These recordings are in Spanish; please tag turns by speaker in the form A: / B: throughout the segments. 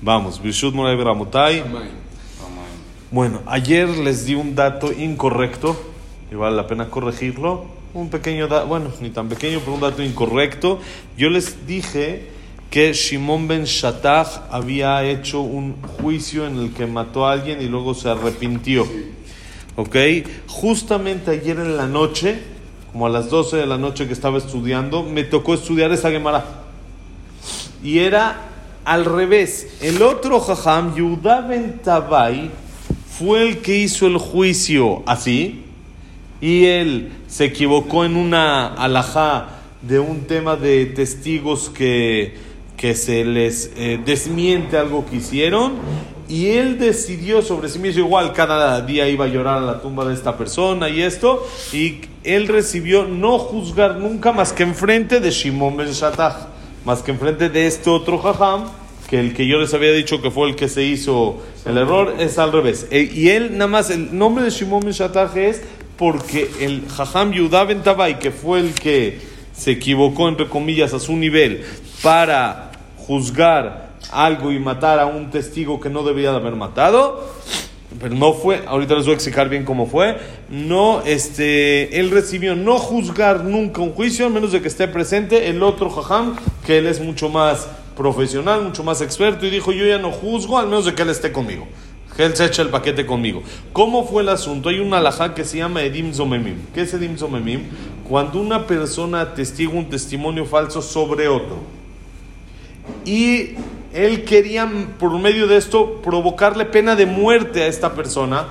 A: Vamos, Bishut Moray Beramotai. Bueno, ayer les di un dato incorrecto y vale la pena corregirlo. Un pequeño dato, bueno, ni tan pequeño, pero un dato incorrecto. Yo les dije que Shimon ben Shattach había hecho un juicio en el que mató a alguien y luego se arrepintió. ¿Ok? Justamente ayer en la noche, como a las 12 de la noche que estaba estudiando, me tocó estudiar esa Gemara. Y era al revés. El otro Jajam, Yehuda ben Tabai, fue el que hizo el juicio así. Y él se equivocó en una alajá de un tema de testigos que, que se les eh, desmiente algo que hicieron. Y él decidió sobre sí mismo, igual cada día iba a llorar a la tumba de esta persona y esto. Y él recibió no juzgar nunca más que enfrente de Shimon ben Shattach más que enfrente de este otro jajam, que el que yo les había dicho que fue el que se hizo el error, es al revés. E, y él, nada más, el nombre de Shimon Ben es porque el jajam Yudá Ben que fue el que se equivocó, entre comillas, a su nivel, para juzgar algo y matar a un testigo que no debía de haber matado, pero no fue, ahorita les voy a explicar bien cómo fue, no, este, él recibió no juzgar nunca un juicio, a menos de que esté presente el otro jajam, que él es mucho más profesional, mucho más experto, y dijo, yo ya no juzgo, al menos de que él esté conmigo. Que él se eche el paquete conmigo. ¿Cómo fue el asunto? Hay una alajá que se llama Edim Zomemim. ¿Qué es Edim Zomemim? Cuando una persona atestigua un testimonio falso sobre otro. Y él quería, por medio de esto, provocarle pena de muerte a esta persona.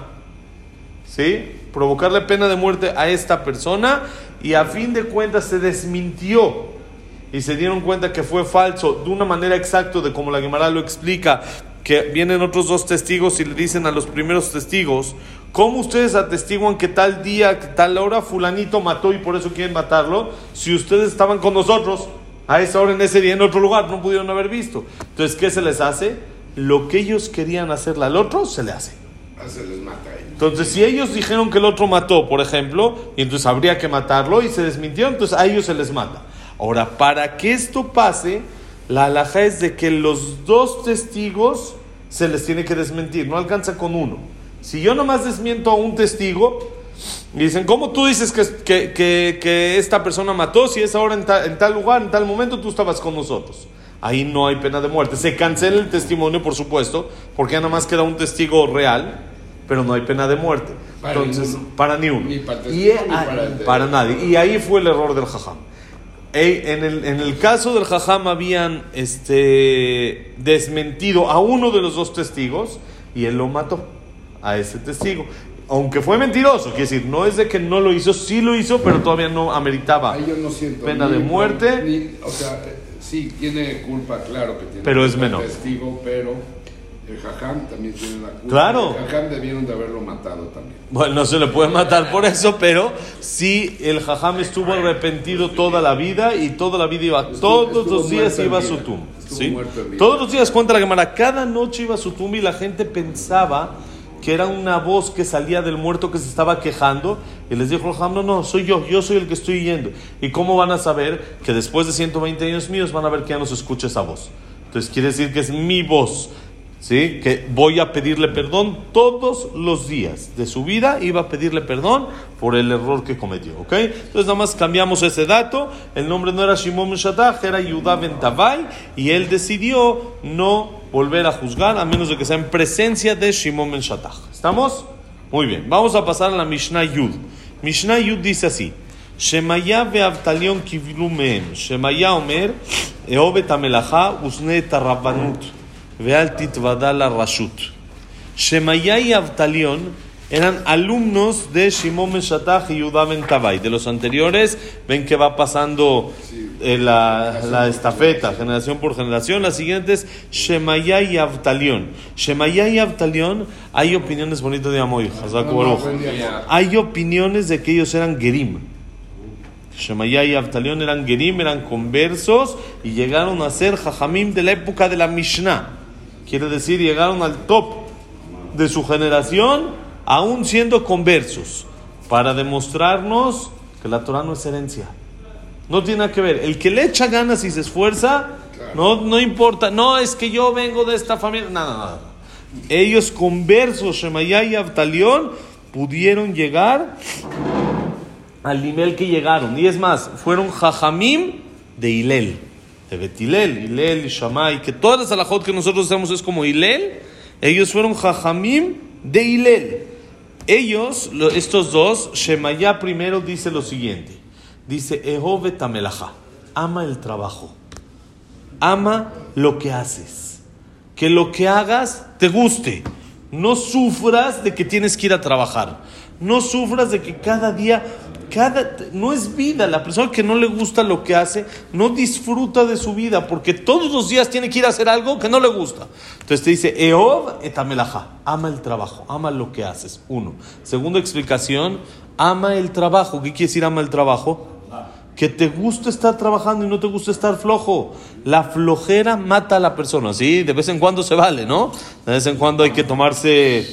A: ¿Sí? Provocarle pena de muerte a esta persona y a fin de cuentas se desmintió y se dieron cuenta que fue falso de una manera exacta de como la Guimara lo explica, que vienen otros dos testigos y le dicen a los primeros testigos, ¿cómo ustedes atestiguan que tal día, que tal hora fulanito mató y por eso quieren matarlo? Si ustedes estaban con nosotros a esa hora, en ese día, en otro lugar, no pudieron haber visto. Entonces, ¿qué se les hace? Lo que ellos querían hacerle al otro, se le hace.
B: Ah, se les mata
A: Entonces, si ellos dijeron que el otro mató, por ejemplo, y entonces habría que matarlo y se desmintieron, entonces a ellos se les mata. Ahora, para que esto pase, la alhaja es de que los dos testigos se les tiene que desmentir, no alcanza con uno. Si yo nomás desmiento a un testigo, y dicen, ¿cómo tú dices que, que, que, esta persona mató si es ahora en, en, tal lugar, en tal momento tú estabas con nosotros? Ahí no hay pena de muerte. Se cancela el testimonio, por supuesto, porque ya nada más queda un testigo real, pero no hay pena de muerte.
B: Para
A: Entonces,
B: ninguno.
A: para ni uno.
B: Ni para el
A: y,
B: testigo, ni para el
A: para nadie. Y ahí fue el error del jajam. En el, en el caso del jajam habían este, desmentido a uno de los dos testigos y él lo mató a ese testigo. Aunque fue mentiroso, quiere decir, no es de que no lo hizo, sí lo hizo, pero todavía no ameritaba.
B: Ahí yo no siento
A: Pena
B: ni
A: de muerte.
B: ni- o sea, eh, sí, tiene culpa, claro que tiene
A: Pero es
B: culpa
A: menor.
B: El testigo, pero el jajam también tiene la culpa.
A: Claro.
B: El jajam debieron de haberlo matado también.
A: Bueno, no se le puede matar por eso, pero sí el jajam estuvo arrepentido toda la vida y toda la vida iba,
B: Estuvo-
A: todos
B: estuvo
A: los días iba a su tumba. ¿sí? Todos los días cuenta la Gemara, cada noche iba a su tumba y la gente pensaba que era una voz que salía del muerto que se estaba quejando y les dijo no, no, soy yo, yo soy el que estoy yendo. ¿Y cómo van a saber que después de 120 años míos van a ver que ya no se escucha esa voz? Entonces quiere decir que es mi voz. ¿Sí? Que voy a pedirle perdón todos los días de su vida, iba a pedirle perdón por el error que cometió, ¿ok? Entonces nada más cambiamos ese dato, el nombre no era Shimon Shatach, era Yudá Ben Tavai, y él decidió no volver a juzgar a menos de que sea en presencia de Shimon Ben Shattach. ¿Estamos? Muy bien. Vamos a pasar a la Mishnah Yud. Mishnah Yud dice así. Shemaya ve'avtalion kivlu mehem. Shemaya omer eobet amelacha usne et ve'al titvada rashut. Shemaya y Avtalión eran alumnos de Shimon Ben y Yudá Ben Tabai. De los anteriores, ven que va pasando eh, la, la estafeta, generación por generación. Las siguientes, Shemaya y Avtalión. Shemaya y Avtalión, hay opiniones bonitas de Amoy. Hay opiniones de que ellos eran Gerim. Shemaya y Avtalión eran Gerim, eran conversos y llegaron a ser Jajamim de la época de la Mishnah. Quiere decir, llegaron al top de su generación, aún siendo conversos, para demostrarnos que la Torah no es herencia. No tiene nada que ver. El que le echa ganas y se esfuerza, No, no importa. No, es que yo vengo de esta familia. Nada, nada. Ellos conversos, Shemayá y Abtalión, pudieron llegar al nivel que llegaron. Y es más, fueron Jajamim de Hilel, de Betilel, Hilel y Shammai, que todas las alajot que nosotros hacemos es como Hilel. Ellos fueron Jajamim de Hilel. Ellos, estos dos, Shemayá primero dice lo siguiente. Dice, Ehove Tamelaja, ama el trabajo, ama lo que haces, que lo que hagas te guste, no sufras de que tienes que ir a trabajar, no sufras de que cada día, cada, no es vida, la persona que no le gusta lo que hace, no disfruta de su vida, porque todos los días tiene que ir a hacer algo que no le gusta. Entonces te dice, Ehov Tamelaja, ama el trabajo, ama lo que haces, uno. Segunda explicación, ama el trabajo, ¿qué quiere decir ama el trabajo? Que te gusta estar trabajando y no te gusta estar flojo. La flojera mata a la persona, ¿sí? De vez en cuando se vale, ¿no? De vez en cuando hay que tomarse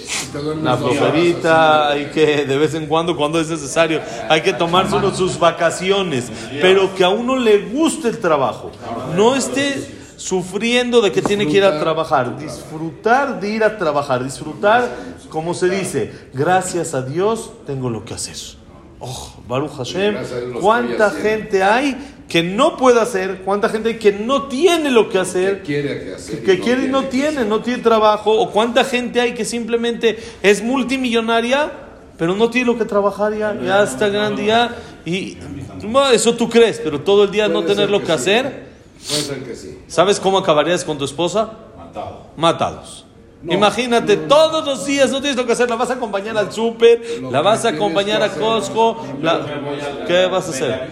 A: la flojerita, hay que, de vez en cuando, cuando es necesario, hay que tomarse sus vacaciones, pero que a uno le guste el trabajo. No esté sufriendo de que tiene que ir a trabajar, disfrutar de ir a trabajar, disfrutar, como se dice, gracias a Dios tengo lo que hacer. Oh, Baruch Hashem, ¿cuánta gente hay que no puede hacer? ¿Cuánta gente hay que no tiene lo que hacer?
B: Que quiere, hacer
A: que, quiere y no tiene, no tiene trabajo. ¿O cuánta gente hay que simplemente es multimillonaria, pero no tiene lo que trabajar ya, ya está grande ya? Y eso tú crees, pero todo el día no tener lo que, hacer.
B: Puede ser que sí.
A: ¿Sabes cómo acabarías con tu esposa?
C: Matado.
A: Matados. Imagínate, todos los días no tienes lo que hacer, la vas a acompañar al súper, la vas a acompañar a Costco, ¿qué vas a hacer?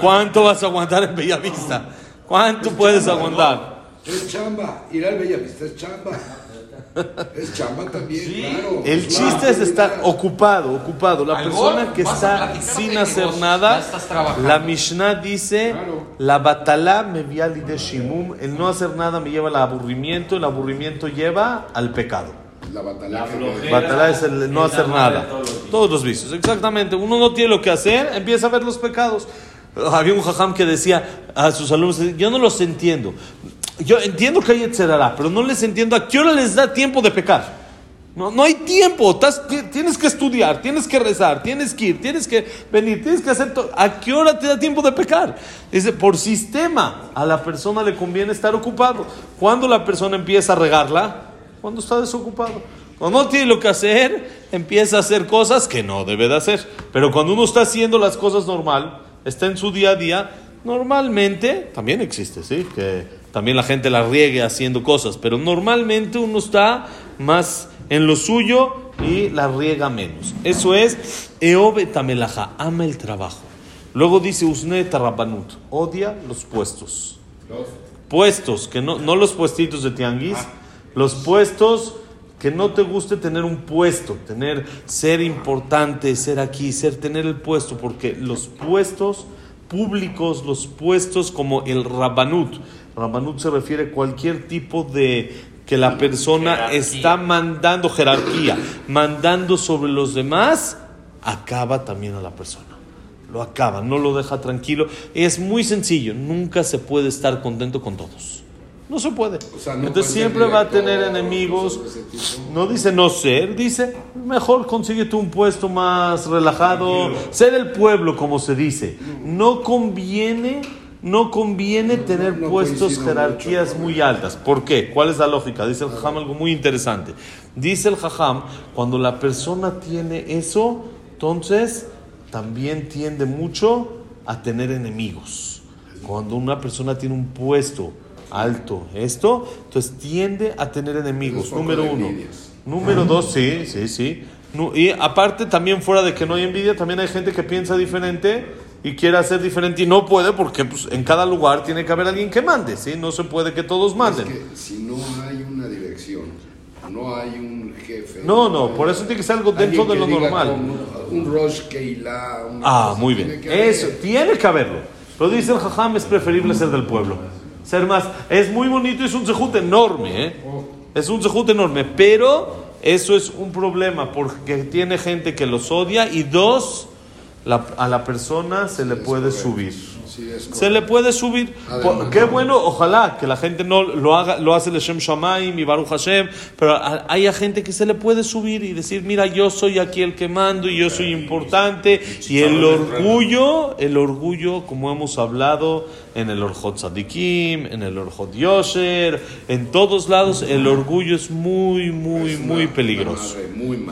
A: ¿Cuánto vas a aguantar en Bellavista? ¿Cuánto puedes aguantar?
B: Es chamba, ir al Bellavista es chamba. Es chamba también, claro.
A: El chiste es estar ocupado, ocupado. La persona que está sin hacer nada, la Mishnah dice, la batalá me viali de shimum, el no hacer nada me lleva al aburrimiento, el aburrimiento lleva al pecado.
B: La batalá,
A: batalá es el no hacer nada. Todos los vicios, exactamente. Uno no tiene lo que hacer, empieza a ver los pecados. Había un jajam que decía a sus alumnos, yo no los entiendo. Yo entiendo que hay etcétera, pero no les entiendo a qué hora les da tiempo de pecar. No, no hay tiempo, tienes que estudiar, tienes que rezar, tienes que ir, tienes que venir, tienes que hacer todo. ¿A qué hora te da tiempo de pecar? Dice, por sistema, a la persona le conviene estar ocupado. Cuando la persona empieza a regarla, cuando está desocupado. Cuando no tiene lo que hacer, empieza a hacer cosas que no debe de hacer. Pero cuando uno está haciendo las cosas normal, está en su día a día, normalmente también existe, ¿sí? Que también la gente la riegue haciendo cosas, pero normalmente uno está más en lo suyo y la riega menos. Eso es Eobe Tamelaja, ama el trabajo. Luego dice Usne Tarabanut, odia los puestos. Puestos, que no, no los puestitos de tianguis, los puestos que no te guste tener un puesto, tener, ser importante, ser aquí, ser, tener el puesto, porque los puestos públicos, los puestos como el Rabanut, Rabanut se refiere a cualquier tipo de que la persona está mandando jerarquía, mandando sobre los demás, acaba también a la persona. Lo acaba, no lo deja tranquilo. Es muy sencillo, nunca se puede estar contento con todos. No se puede. Entonces siempre va a tener enemigos. No dice no ser, dice mejor consíguete un puesto más relajado, ser el pueblo como se dice. No conviene no conviene tener puestos, jerarquías muy altas. ¿Por qué? ¿Cuál es la lógica? Dice el Jajam algo muy interesante. Dice el Jajam, cuando la persona tiene eso, entonces también tiende mucho a tener enemigos. Cuando una persona tiene un puesto alto, esto, entonces tiende a tener enemigos. Número uno. Número dos, sí, sí, sí. Y aparte también fuera de que no hay envidia, también hay gente que piensa diferente y quiere hacer diferente y no puede porque pues, en cada lugar tiene que haber alguien que mande, ¿sí? No se puede que todos manden.
B: Es que si no hay una dirección, no hay un jefe.
A: No, no, por eso tiene que ser algo dentro de lo normal.
B: Un Rosh Keilah.
A: Ah, muy bien. eso, tiene que haberlo. Pero dice el Jajam, es preferible ser del pueblo. Ser más, es muy bonito, es un sejut enorme, ¿eh? Es un sejut enorme, pero eso es un problema porque tiene gente que los odia y dos, a la persona se le puede subir. se le puede subir. Qué bueno, ojalá que la gente no lo haga, lo hace el Shem Shamaim y Baruch Hashem, pero hay gente que se le puede subir y decir, mira, yo soy aquí el que mando y yo soy importante. Y el orgullo, el orgullo, como hemos hablado, en el Orjot Sadikim, en el Orjot Yosher, en todos lados, el orgullo es muy, muy, muy peligroso.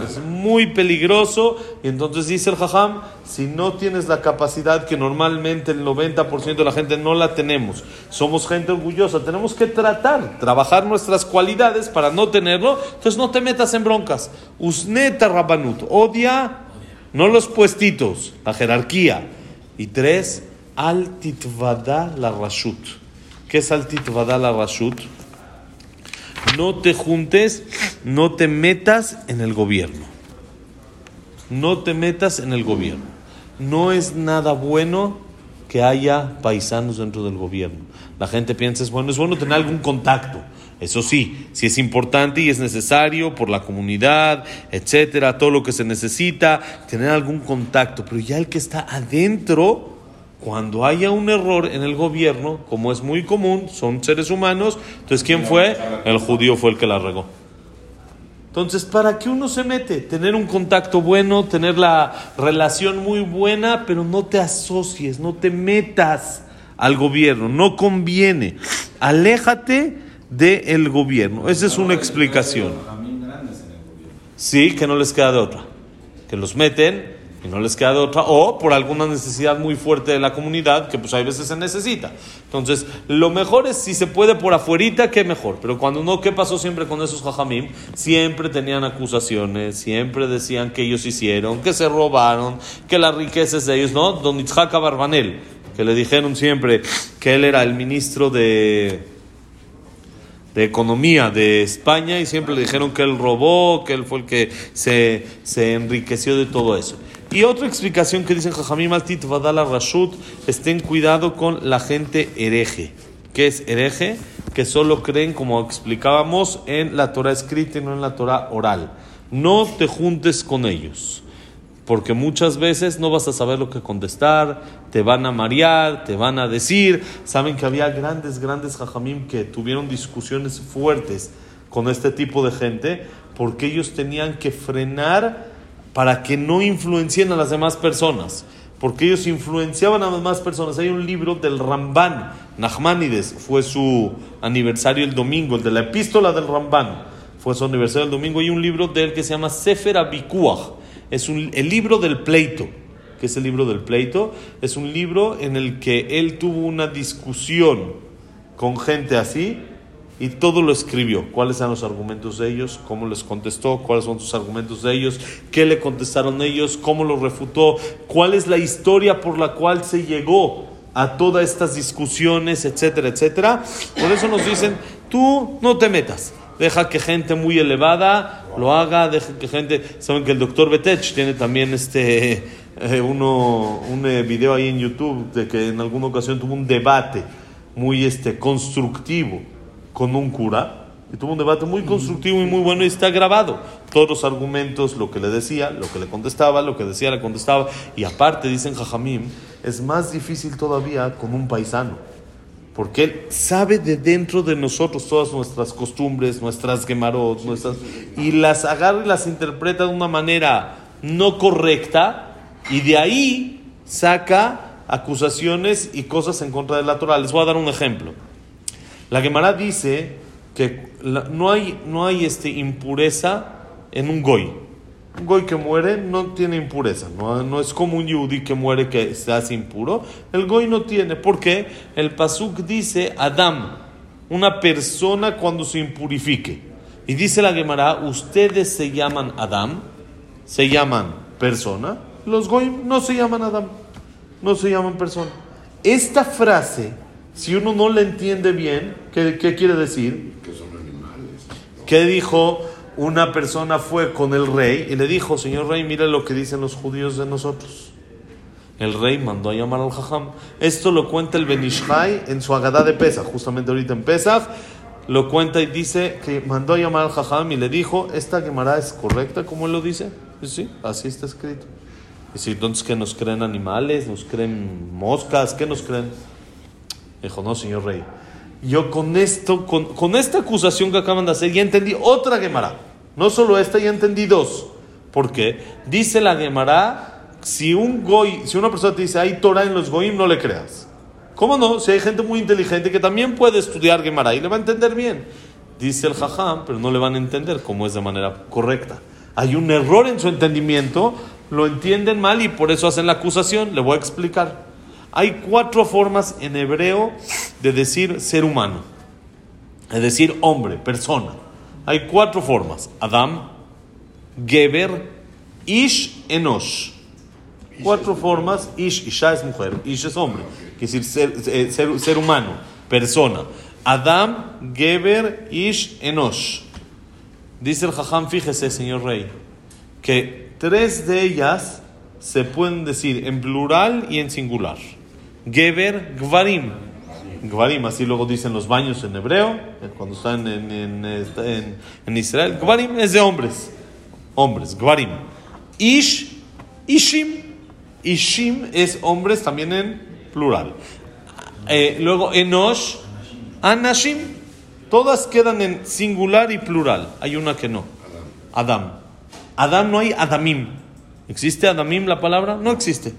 A: Es muy peligroso. Y entonces dice el Jajam, si no tienes la capacidad que normalmente el 90% de la gente no la tenemos, somos gente orgullosa, tenemos que tratar, trabajar nuestras cualidades para no tenerlo, entonces no te metas en broncas. Usneta Rabanut, odia no los puestitos, la jerarquía. Y tres, al la rashut. ¿Qué es al la rashut? No te juntes, no te metas en el gobierno. No te metas en el gobierno. No es nada bueno que haya paisanos dentro del gobierno. La gente piensa, es bueno, es bueno tener algún contacto. Eso sí, si es importante y es necesario por la comunidad, etcétera, todo lo que se necesita, tener algún contacto. Pero ya el que está adentro, cuando haya un error en el gobierno, como es muy común, son seres humanos, entonces ¿quién fue? El judío fue el que la regó. Entonces, ¿para qué uno se mete? Tener un contacto bueno, tener la relación muy buena, pero no te asocies, no te metas al gobierno, no conviene. Aléjate del gobierno. Esa es una explicación. Sí, que no les queda de otra. Que los meten y no les queda de otra, o por alguna necesidad muy fuerte de la comunidad, que pues hay veces se necesita. Entonces, lo mejor es si se puede por afuerita, que mejor. Pero cuando no, ¿qué pasó siempre con esos jajamim? Siempre tenían acusaciones, siempre decían que ellos hicieron, que se robaron, que la riqueza es de ellos, ¿no? Don Itzhak Barbanel, que le dijeron siempre que él era el ministro de de economía de España y siempre le dijeron que él robó, que él fue el que se, se enriqueció de todo eso. Y otra explicación que dicen Jajamim Altit Vadala Rashut, estén cuidado con la gente hereje. ¿Qué es hereje? Que solo creen, como explicábamos, en la Torah escrita y no en la Torah oral. No te juntes con ellos, porque muchas veces no vas a saber lo que contestar, te van a marear, te van a decir. Saben que había grandes, grandes Jajamim que tuvieron discusiones fuertes con este tipo de gente, porque ellos tenían que frenar para que no influencien a las demás personas, porque ellos influenciaban a las demás personas. Hay un libro del Ramban, Nachmanides, fue su aniversario el domingo, el de la epístola del Ramban, fue su aniversario el domingo, y un libro de él que se llama Sefer Abikuach, es el libro del pleito. que es el libro del pleito? Es un libro en el que él tuvo una discusión con gente así, y todo lo escribió. ¿Cuáles eran los argumentos de ellos? ¿Cómo les contestó? ¿Cuáles son sus argumentos de ellos? ¿Qué le contestaron ellos? ¿Cómo lo refutó? ¿Cuál es la historia por la cual se llegó a todas estas discusiones, etcétera, etcétera? Por eso nos dicen, tú no te metas. Deja que gente muy elevada lo haga, deja que gente... Saben que el doctor Betech tiene también este, eh, uno, un eh, video ahí en YouTube de que en alguna ocasión tuvo un debate muy este, constructivo con un cura y tuvo un debate muy constructivo y muy bueno y está grabado. Todos los argumentos, lo que le decía, lo que le contestaba, lo que decía le contestaba. Y aparte, dicen Jajamim, es más difícil todavía con un paisano. Porque él sabe de dentro de nosotros todas nuestras costumbres, nuestras gemarot, nuestras, y las agarra y las interpreta de una manera no correcta, y de ahí saca acusaciones y cosas en contra de la Torah. Les voy a dar un ejemplo. La Gemara dice que no hay, no hay este, impureza en un goy. Un goy que muere no tiene impureza, no, no es como un yudí que muere que se hace impuro. El goy no tiene, porque el pasuk dice Adam, una persona cuando se impurifique. Y dice la Gemara, ustedes se llaman Adam, se llaman persona, los goy no se llaman Adam, no se llaman persona. Esta frase si uno no le entiende bien, ¿qué, quiere decir?
B: Que son animales.
A: ¿Qué dijo? Una persona fue con el rey y le dijo, señor rey, mira lo que dicen los judíos de nosotros. El rey mandó a llamar al Jajam. Esto lo cuenta el Benishai en su Agadá de Pesach, justamente ahorita en Pesach. Lo cuenta y dice que mandó a llamar al Jajam y le dijo, ¿esta Gemara es correcta como él lo dice? Sí, así está escrito. Dice, entonces, ¿qué nos creen animales? ¿Nos creen moscas? ¿Qué nos creen? Dijo, no, señor rey. Yo con esto, con, con esta acusación que acaban de hacer, ya entendí otra Gemara. No solo esta, ya entendí dos. ¿Por qué? Dice la Gemara, si un goy, si una persona te dice, hay Torah en los goyim, no le creas. ¿Cómo no? Si hay gente muy inteligente que también puede estudiar Gemara y le va a entender bien. Dice el jajam, pero no le van a entender cómo es de manera correcta. Hay un error en su entendimiento, lo entienden mal y por eso hacen la acusación. Le voy a explicar. Hay cuatro formas en hebreo de decir ser humano, es decir, hombre, persona. Hay cuatro formas: Adam, Geber, Ish, Enosh. Cuatro formas: Ish, Isha es mujer, Ish es hombre, quiere decir ser, eh, ser, ser humano, persona. Adam, Geber, Ish, Enosh. Dice el Jajam, fíjese, señor rey, que tres de ellas se pueden decir en plural y en singular. Geber, Gvarim. Gvarim, así luego dicen los baños en hebreo, eh, cuando están en, en, en, en Israel. Gvarim es de hombres. Hombres, Gvarim. Ish, Ishim. Ishim es hombres también en plural. Eh, luego Enosh, Anashim. Todas quedan en singular y plural. Hay una que no. Adam. Adam no hay Adamim. ¿Existe Adamim la palabra? No existe.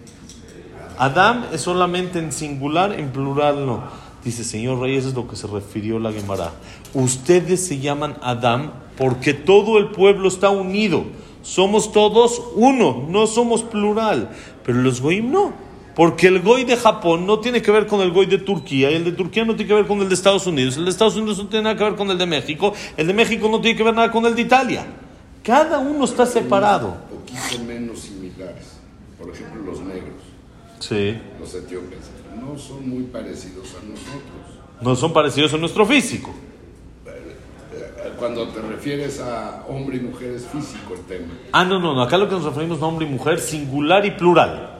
A: Adam es solamente en singular, en plural no. Dice, señor rey, eso es lo que se refirió la Gemara. Ustedes se llaman Adam porque todo el pueblo está unido. Somos todos uno, no somos plural. Pero los goyim no. Porque el goy de Japón no tiene que ver con el goy de Turquía y el de Turquía no tiene que ver con el de Estados Unidos. El de Estados Unidos no tiene nada que ver con el de México. El de México no tiene que ver nada con el de Italia. Cada uno está separado.
B: Un poquito menos similares. Por ejemplo, los negros,
A: Sí.
B: los etíopes, no son muy parecidos a nosotros.
A: No son parecidos a nuestro físico.
B: Eh, Cuando te refieres a hombre y mujer es físico el tema.
A: Ah, no, no, no. Acá lo que nos referimos a hombre y mujer, singular y plural.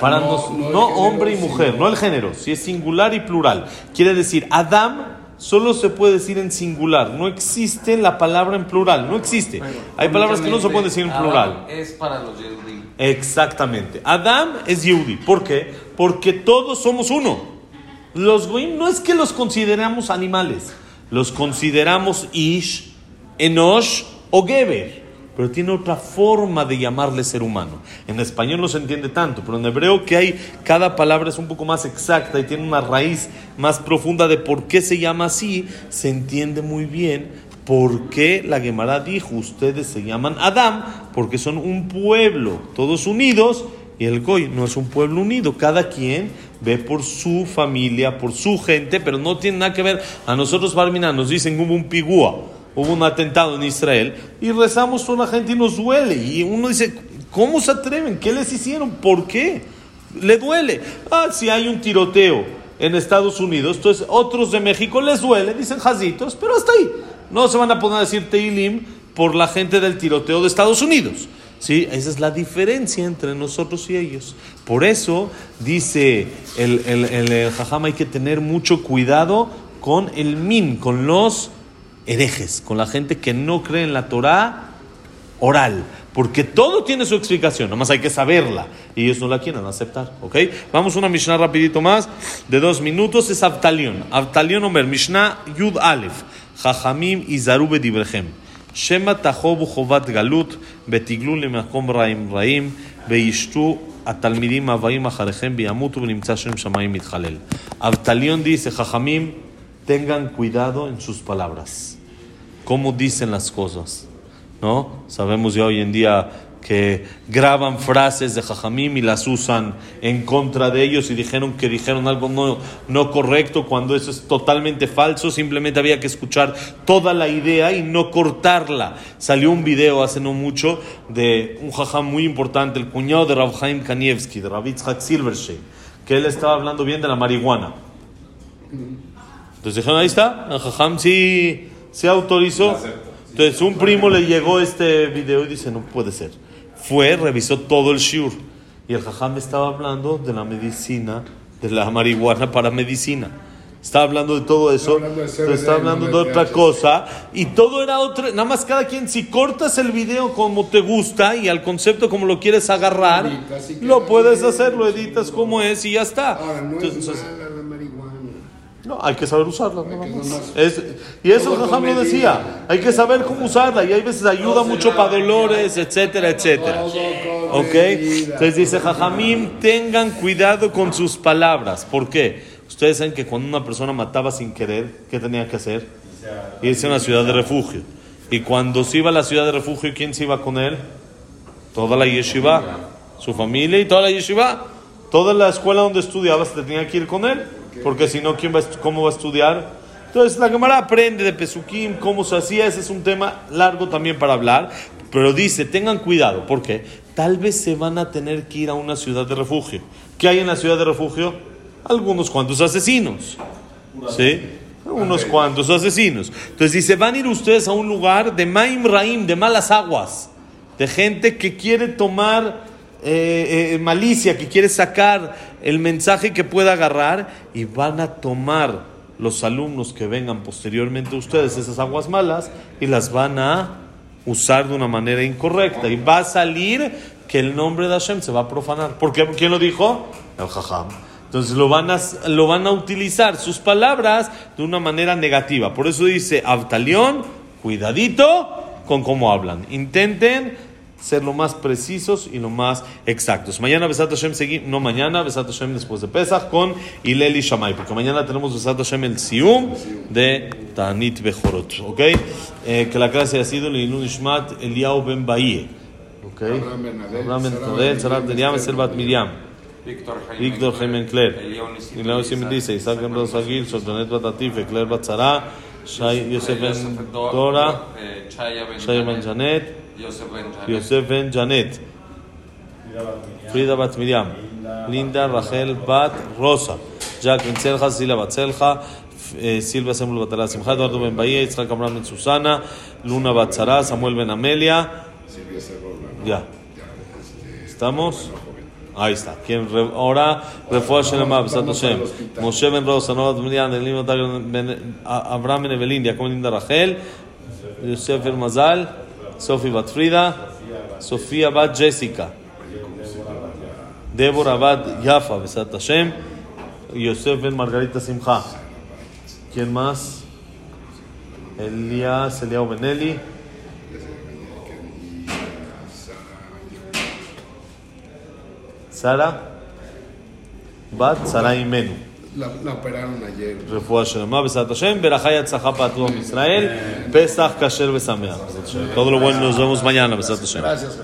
A: Para
B: Ah, no,
A: nos-
B: no
A: no,
B: el género,
A: hombre y mujer,
B: sino-
A: no el género, si es singular y plural. Quiere decir, Adam solo se puede decir en singular, no existe la palabra en plural, no existe. Hay palabras que no se pueden decir en plural.
C: Es para los Yehudim.
A: Exactamente. Adam es Yehudi. ¿Por qué? Porque todos somos uno. Los goim no es que los consideramos animales, los consideramos Ish, Enosh o Geber. Pero tiene otra forma de llamarle ser humano. En español no se entiende tanto, pero en hebreo que hay, cada palabra es un poco más exacta y tiene una raíz más profunda de por qué se llama así, se entiende muy bien por qué la Gemara dijo, ustedes se llaman Adam, porque son un pueblo, todos unidos, y el Goy no es un pueblo unido, cada quien ve por su familia, por su gente, pero no tiene nada que ver. A nosotros, Barmina, nos dicen un pigúa, hubo un atentado en Israel, y rezamos por la gente y nos duele. Y uno dice, ¿cómo se atreven? ¿Qué les hicieron? ¿Por qué? Le duele. Ah, si hay un tiroteo en Estados Unidos, entonces otros de México les duele, dicen jazitos, pero hasta ahí. No se van a poner a decir Teilim por la gente del tiroteo de Estados Unidos. ¿Sí? Esa es la diferencia entre nosotros y ellos. Por eso dice el, el, el, el Jajam, hay que tener mucho cuidado con el min, con los herejes, con la gente que no cree en la Torah oral. Porque todo tiene su explicación, nomás hay que saberla. Y ellos no la quieren aceptar, ¿ok? Vamos a una Mishnah rapidito más, de dos minutos, es Abtalión. Abtalión Omer, Mishnah Yud Aleph, Jajamim Izaru Bedibrechem. שמא תחובו חובת גלות ותגלו למקום רעים רעים וישתו התלמידים הבאים אחריכם וימותו ונמצא שם שמיים מתחלל. אבטליון dice, חכמים, tengan cuidado en sus palabras. cómo dicen las cosas. ¿No? Sabemos ya hoy en día que graban frases de Jajamim y las usan en contra de ellos y dijeron que dijeron algo no, no correcto cuando eso es totalmente falso, simplemente había que escuchar toda la idea y no cortarla. Salió un video hace no mucho de un Jajam muy importante, el cuñado de Rav Chaim Kanievski, de Rav Yitzhak Silverstein, que él estaba hablando bien de la marihuana. Entonces dijeron, ahí está, el Jajam sí se autorizó. Entonces un primo le llegó este video y dice, no puede ser. Fue, revisó todo el shiur. Y el jajam estaba hablando de la medicina, de la marihuana para medicina. Está hablando de todo eso, está hablando de otra cosa. Y todo era otro, nada más cada quien, si cortas el video como te gusta y al concepto como lo quieres agarrar, lo puedes hacer, lo editas como es y ya está. Entonces,
B: es mala la marihuana.
A: No, hay que saber usarla. nada más. Es- y eso Jajam lo decía. Hay que saber cómo usarla y hay veces ayuda mucho para dolores, etcétera, etcétera. ¿Ok? Entonces dice Jajamim, tengan cuidado con sus palabras. ¿Por qué? Ustedes saben que cuando una persona mataba sin querer, ¿qué tenía que hacer? Irse a una ciudad de refugio. Y cuando se iba a la ciudad de refugio, ¿quién se iba con él? Toda la yeshiva, su familia y toda la yeshiva. Toda la escuela donde estudiaba se tenía que ir con él, porque si no, ¿quién va ¿cómo va a estudiar? Entonces la Gemara aprende de Pesukim, cómo se hacía, ese es un tema largo también para hablar, pero dice, tengan cuidado, porque tal vez se van a tener que ir a una ciudad de refugio. ¿Qué hay en la ciudad de refugio? Algunos cuantos asesinos, ¿sí? Unos cuantos asesinos. Entonces dice, van a ir ustedes a un lugar de Maim Raim, de malas aguas de gente que quiere tomar eh, eh, malicia, que quiere sacar el mensaje que pueda agarrar y van a tomar los alumnos que vengan posteriormente ustedes esas aguas malas y las van a usar de una manera incorrecta y va a salir que el nombre de Hashem se va a profanar. ¿Por qué? ¿Quién lo dijo? El Jajam. Entonces lo van, a, lo van a utilizar sus palabras de una manera negativa. Por eso dice Abtalión, cuidadito con cómo hablan. Intenten ser lo más precisos y lo más exactos. Mañana Besat Hashem seguimos, no mañana, Besat Hashem después de Pesach con Hilel y Shammai, porque mañana tenemos Besat Hashem el Sium de Tanit Bejorot, ¿ok? Eh, que la clase ha sido Leilun Ishmat Eliyahu Ben Bahie, ¿ok?
B: Abraham
A: Ben Tadel,
B: Miriam,
A: Yosef Ben
C: eh,
A: Janet,
C: Yosef Ben
A: Frida Bat Miriam, Linda Rachel Bat Rosa, Jack Ben Selja, Sila Bat Selja, eh, Silvia Samuel Batala Simcha, Eduardo Ben Bahía, Yitzhak Abraham Ben Susana, Luna Bat Zara, Samuel Ben Amelia, ya. ¿Estamos? Ahí está. ¿Quién re- ahora refuerza Shelema, Besat Hashem. Moshe Ben Rosa, Nova Ben Miriam, Elim Otagon, Ben A- Abraham Ben Evelyn, Jacob Ben Linda Rachel, Yosef Ben Mazal, Sofi Bat Frida, Sofía Bat Jessica. Débora Bat Yafa, Besat Hashem, Yosef Ben Margarita Simcha. ¿Quién más? Elías, Eliao Ben Eli. Sara Bat Sara Imenu.
B: La, operaron ayer.
A: Refuá Shalom. Berachayat Zaha Patu Israel. Pesach Kasher Besamea. Todo lo bueno, nos vemos mañana. Besat Hashem.
B: Gracias,